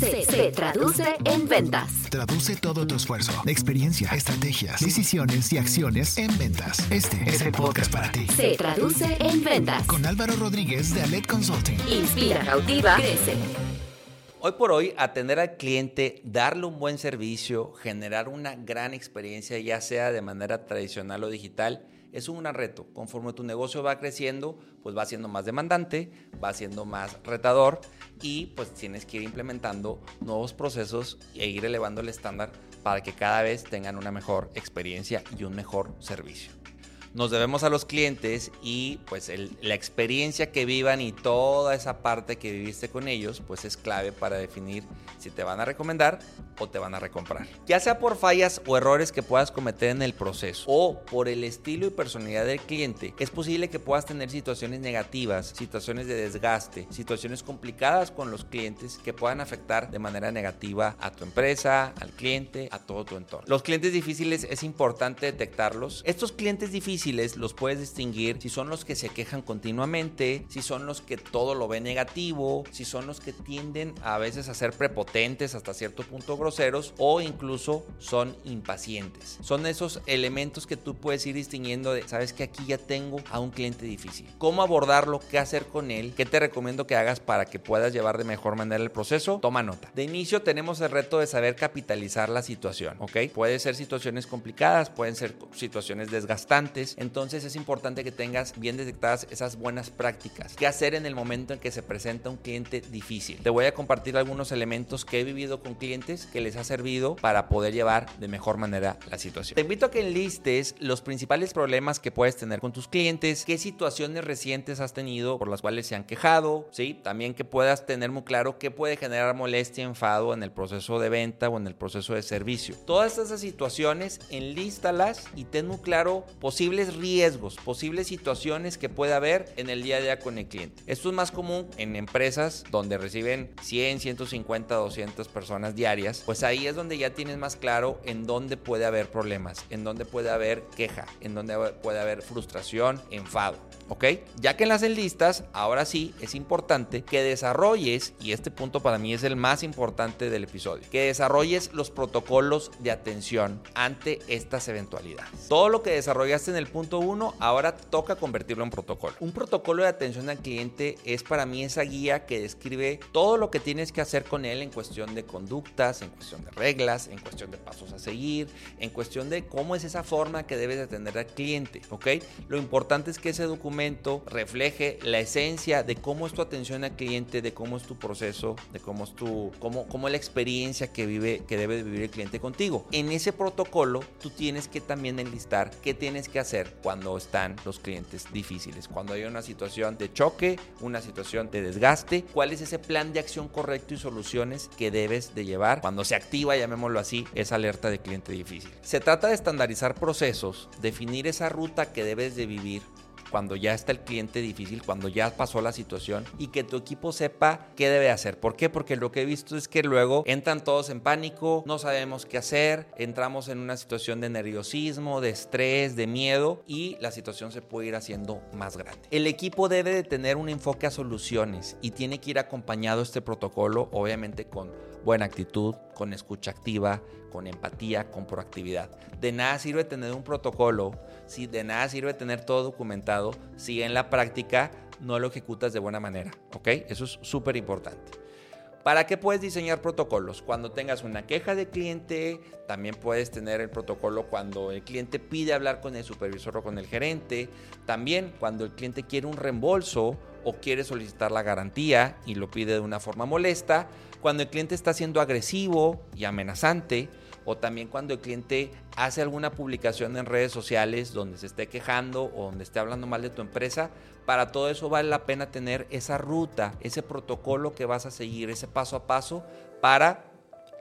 Se, se traduce en ventas. Traduce todo tu esfuerzo, experiencia, estrategias, decisiones y acciones en ventas. Este es el podcast para ti. Se traduce en ventas. Con Álvaro Rodríguez de Alet Consulting. Inspira, cautiva, crece. Hoy por hoy, atender al cliente, darle un buen servicio, generar una gran experiencia, ya sea de manera tradicional o digital, es un gran reto. Conforme tu negocio va creciendo, pues va siendo más demandante, va siendo más retador y pues tienes que ir implementando nuevos procesos e ir elevando el estándar para que cada vez tengan una mejor experiencia y un mejor servicio nos debemos a los clientes y pues la experiencia que vivan y toda esa parte que viviste con ellos pues es clave para definir si te van a recomendar o te van a recomprar. Ya sea por fallas o errores que puedas cometer en el proceso o por el estilo y personalidad del cliente, es posible que puedas tener situaciones negativas, situaciones de desgaste, situaciones complicadas con los clientes que puedan afectar de manera negativa a tu empresa, al cliente, a todo tu entorno. Los clientes difíciles es importante detectarlos. Estos clientes difíciles los puedes distinguir si son los que se quejan continuamente, si son los que todo lo ven negativo, si son los que tienden a veces a ser prepotentes hasta cierto punto groseros o incluso son impacientes. Son esos elementos que tú puedes ir distinguiendo de, sabes que aquí ya tengo a un cliente difícil. ¿Cómo abordarlo? ¿Qué hacer con él? ¿Qué te recomiendo que hagas para que puedas llevar de mejor manera el proceso? Toma nota. De inicio tenemos el reto de saber capitalizar la situación, ¿ok? Puede ser situaciones complicadas, pueden ser situaciones desgastantes, entonces es importante que tengas bien detectadas esas buenas prácticas. ¿Qué hacer en el momento en que se presenta un cliente difícil? Te voy a compartir algunos elementos que he vivido con clientes que les ha servido para poder llevar de mejor manera la situación. Te invito a que enlistes los principales problemas que puedes tener con tus clientes, qué situaciones recientes has tenido por las cuales se han quejado, ¿sí? También que puedas tener muy claro qué puede generar molestia, enfado en el proceso de venta o en el proceso de servicio. Todas esas situaciones, enlístalas y ten muy claro posibles riesgos, posibles situaciones que puede haber en el día a día con el cliente. Esto es más común en empresas donde reciben 100, 150, 200 personas diarias, pues ahí es donde ya tienes más claro en dónde puede haber problemas, en dónde puede haber queja, en dónde puede haber frustración, enfado. ¿ok? Ya que en las listas, ahora sí es importante que desarrolles, y este punto para mí es el más importante del episodio, que desarrolles los protocolos de atención ante estas eventualidades. Todo lo que desarrollaste en el punto 1, ahora toca convertirlo en protocolo. Un protocolo de atención al cliente es para mí esa guía que describe todo lo que tienes que hacer con él en cuestión de conductas, en cuestión de reglas, en cuestión de pasos a seguir, en cuestión de cómo es esa forma que debes de atender al cliente, ¿ok? Lo importante es que ese documento refleje la esencia de cómo es tu atención al cliente, de cómo es tu proceso, de cómo es tu, cómo, cómo la experiencia que vive, que debe vivir el cliente contigo. En ese protocolo, tú tienes que también enlistar qué tienes que hacer cuando están los clientes difíciles, cuando hay una situación de choque, una situación de desgaste, cuál es ese plan de acción correcto y soluciones que debes de llevar cuando se activa, llamémoslo así, esa alerta de cliente difícil. Se trata de estandarizar procesos, definir esa ruta que debes de vivir cuando ya está el cliente difícil, cuando ya pasó la situación y que tu equipo sepa qué debe hacer. ¿Por qué? Porque lo que he visto es que luego entran todos en pánico, no sabemos qué hacer, entramos en una situación de nerviosismo, de estrés, de miedo y la situación se puede ir haciendo más grande. El equipo debe de tener un enfoque a soluciones y tiene que ir acompañado este protocolo, obviamente con buena actitud, con escucha activa, con empatía, con proactividad. De nada sirve tener un protocolo, si de nada sirve tener todo documentado, si en la práctica no lo ejecutas de buena manera, ¿ok? Eso es súper importante. ¿Para qué puedes diseñar protocolos? Cuando tengas una queja de cliente, también puedes tener el protocolo cuando el cliente pide hablar con el supervisor o con el gerente, también cuando el cliente quiere un reembolso o quiere solicitar la garantía y lo pide de una forma molesta, cuando el cliente está siendo agresivo y amenazante, o también cuando el cliente hace alguna publicación en redes sociales donde se esté quejando o donde esté hablando mal de tu empresa, para todo eso vale la pena tener esa ruta, ese protocolo que vas a seguir, ese paso a paso para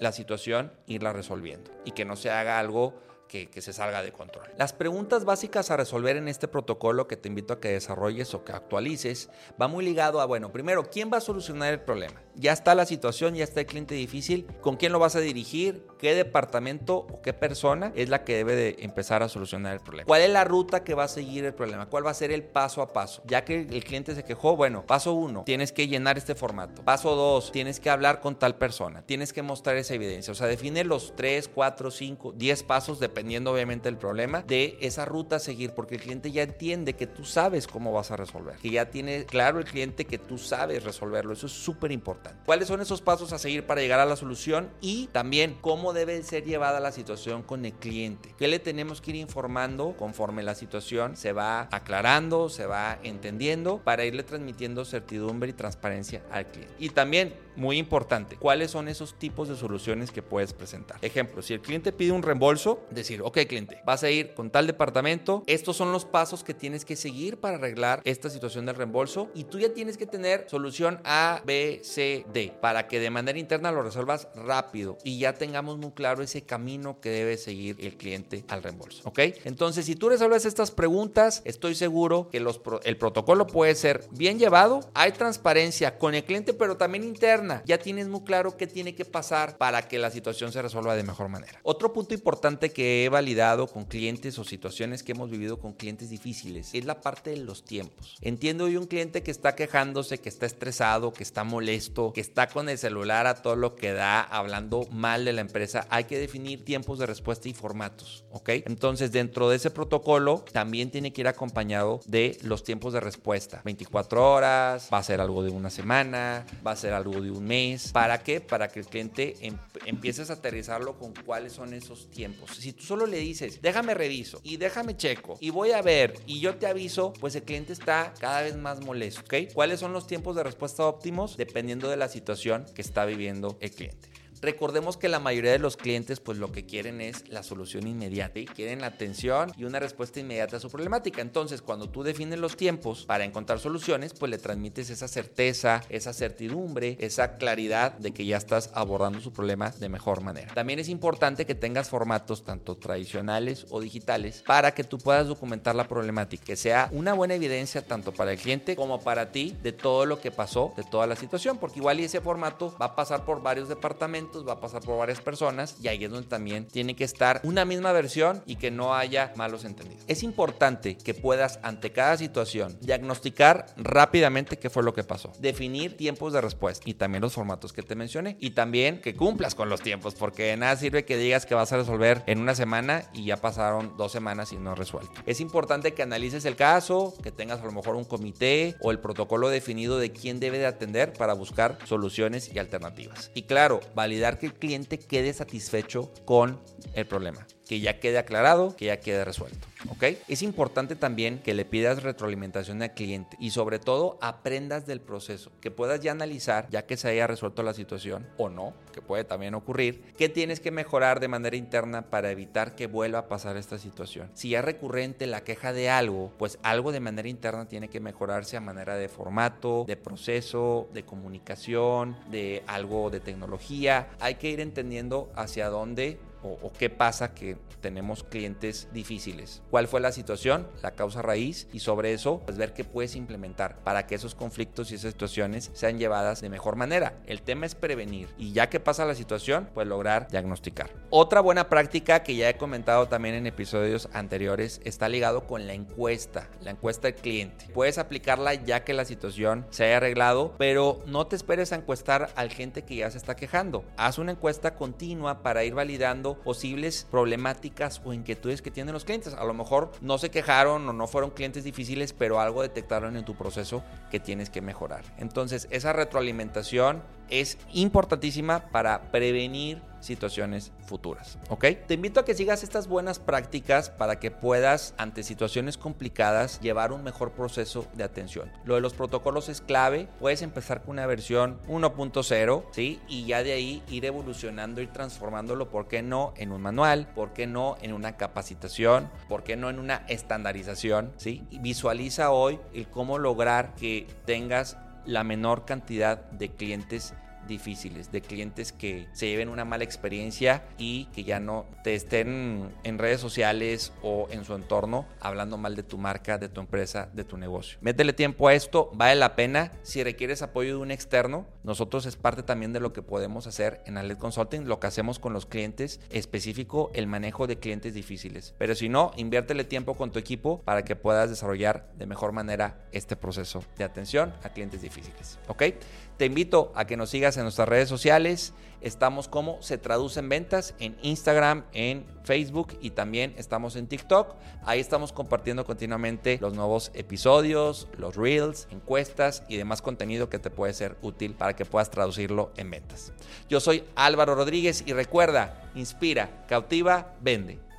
la situación irla resolviendo y que no se haga algo que, que, se salga de control. Las preguntas básicas a resolver en este protocolo que te invito a que desarrolles o que actualices va muy ligado a, bueno, primero, ¿quién va a solucionar el problema? Ya está la situación, ya está el cliente difícil, ¿con quién lo vas a dirigir? ¿Qué departamento o qué persona es la que debe de empezar a solucionar el problema? ¿Cuál es la ruta que va a seguir el problema? ¿Cuál va a ser el paso a paso? Ya que el cliente se quejó, bueno, paso uno, tienes que llenar este formato. Paso dos, tienes que hablar con tal persona, tienes que mostrar esa evidencia. O sea, define los 3, 4, 5, 10 pasos, dependiendo obviamente del problema, de esa ruta a seguir, porque el cliente ya entiende que tú sabes cómo vas a resolver, que ya tiene claro el cliente que tú sabes resolverlo. Eso es súper importante. ¿Cuáles son esos pasos a seguir para llegar a la solución? Y también cómo debe ser llevada la situación con el cliente. ¿Qué le tenemos que ir informando conforme la situación se va aclarando, se va entendiendo, para irle transmitiendo certidumbre y transparencia al cliente? Y también, muy importante, ¿cuáles son esos tipos de soluciones que puedes presentar? Ejemplo, si el cliente pide un reembolso, decir, ok cliente, vas a ir con tal departamento, estos son los pasos que tienes que seguir para arreglar esta situación del reembolso y tú ya tienes que tener solución A, B, C, D, para que de manera interna lo resuelvas rápido y ya tengamos muy claro ese camino que debe seguir el cliente al reembolso, ¿ok? Entonces, si tú resuelves estas preguntas, estoy seguro que los el protocolo puede ser bien llevado, hay transparencia con el cliente, pero también interna, ya tienes muy claro qué tiene que pasar para que la situación se resuelva de mejor manera. Otro punto importante que he validado con clientes o situaciones que hemos vivido con clientes difíciles es la parte de los tiempos. Entiendo hoy un cliente que está quejándose, que está estresado, que está molesto, que está con el celular a todo lo que da, hablando mal de la empresa. Hay que definir tiempos de respuesta y formatos, ¿ok? Entonces, dentro de ese protocolo también tiene que ir acompañado de los tiempos de respuesta. 24 horas, va a ser algo de una semana, va a ser algo de un mes. ¿Para qué? Para que el cliente em empieces a aterrizarlo con cuáles son esos tiempos. Si tú solo le dices, déjame reviso y déjame checo y voy a ver y yo te aviso, pues el cliente está cada vez más molesto, ¿ok? ¿Cuáles son los tiempos de respuesta óptimos? Dependiendo de la situación que está viviendo el cliente. Recordemos que la mayoría de los clientes pues lo que quieren es la solución inmediata y quieren la atención y una respuesta inmediata a su problemática. Entonces, cuando tú defines los tiempos para encontrar soluciones, pues le transmites esa certeza, esa certidumbre, esa claridad de que ya estás abordando su problema de mejor manera. También es importante que tengas formatos tanto tradicionales o digitales para que tú puedas documentar la problemática, que sea una buena evidencia tanto para el cliente como para ti de todo lo que pasó, de toda la situación, porque igual y ese formato va a pasar por varios departamentos va a pasar por varias personas y ahí es donde también tiene que estar una misma versión y que no haya malos entendidos. Es importante que puedas ante cada situación diagnosticar rápidamente qué fue lo que pasó, definir tiempos de respuesta y también los formatos que te mencioné y también que cumplas con los tiempos porque de nada sirve que digas que vas a resolver en una semana y ya pasaron dos semanas y no resuelto. Es importante que analices el caso, que tengas a lo mejor un comité o el protocolo definido de quién debe de atender para buscar soluciones y alternativas. Y claro, validar que el cliente quede satisfecho con el problema que ya quede aclarado, que ya quede resuelto. ¿Ok? Es importante también que le pidas retroalimentación al cliente y sobre todo aprendas del proceso, que puedas ya analizar, ya que se haya resuelto la situación o no, que puede también ocurrir, qué tienes que mejorar de manera interna para evitar que vuelva a pasar esta situación. Si es recurrente la queja de algo, pues algo de manera interna tiene que mejorarse a manera de formato, de proceso, de comunicación, de algo de tecnología. Hay que ir entendiendo hacia dónde o, qué pasa que tenemos clientes difíciles. ¿Cuál fue la situación? La causa raíz y sobre eso pues ver qué puedes implementar para que esos conflictos y esas situaciones sean llevadas de mejor manera. El tema es prevenir y ya que pasa la situación pues lograr diagnosticar. Otra buena práctica que ya he comentado también en episodios anteriores está ligado con la encuesta, la encuesta del cliente. Puedes aplicarla ya que la situación se haya arreglado, pero no te esperes a encuestar al cliente que ya se está quejando. Haz una encuesta continua para ir validando posibles problemáticas o inquietudes que tienen los clientes. A lo mejor no se quejaron o no fueron clientes difíciles, pero algo detectaron en tu proceso que tienes que mejorar. Entonces, esa retroalimentación es importantísima para prevenir situaciones futuras, ¿ok? Te invito a que sigas estas buenas prácticas para que puedas, ante situaciones complicadas, llevar un mejor proceso de atención. Lo de los protocolos es clave, puedes empezar con una versión 1.0, ¿sí? Y ya de ahí ir evolucionando, ir transformándolo, ¿por qué no en un manual? ¿Por qué no en una capacitación? ¿Por qué no en una estandarización? ¿Sí? Visualiza hoy el cómo lograr que tengas la menor cantidad de clientes difíciles, de clientes que se lleven una mala experiencia y que ya no te estén en redes sociales o en su entorno hablando mal de tu marca, de tu empresa, de tu negocio. Métele tiempo a esto, vale la pena. Si requieres apoyo de un externo, nosotros es parte también de lo que podemos hacer en Aled Consulting, lo que hacemos con los clientes, específico el manejo de clientes difíciles. Pero si no, inviértele tiempo con tu equipo para que puedas desarrollar de mejor manera este proceso de atención a clientes difíciles. ¿Ok? Te invito a que nos sigas en nuestras redes sociales. Estamos como se traduce en ventas en Instagram, en Facebook y también estamos en TikTok. Ahí estamos compartiendo continuamente los nuevos episodios, los reels, encuestas y demás contenido que te puede ser útil para que puedas traducirlo en ventas. Yo soy Álvaro Rodríguez y recuerda, inspira, cautiva, vende.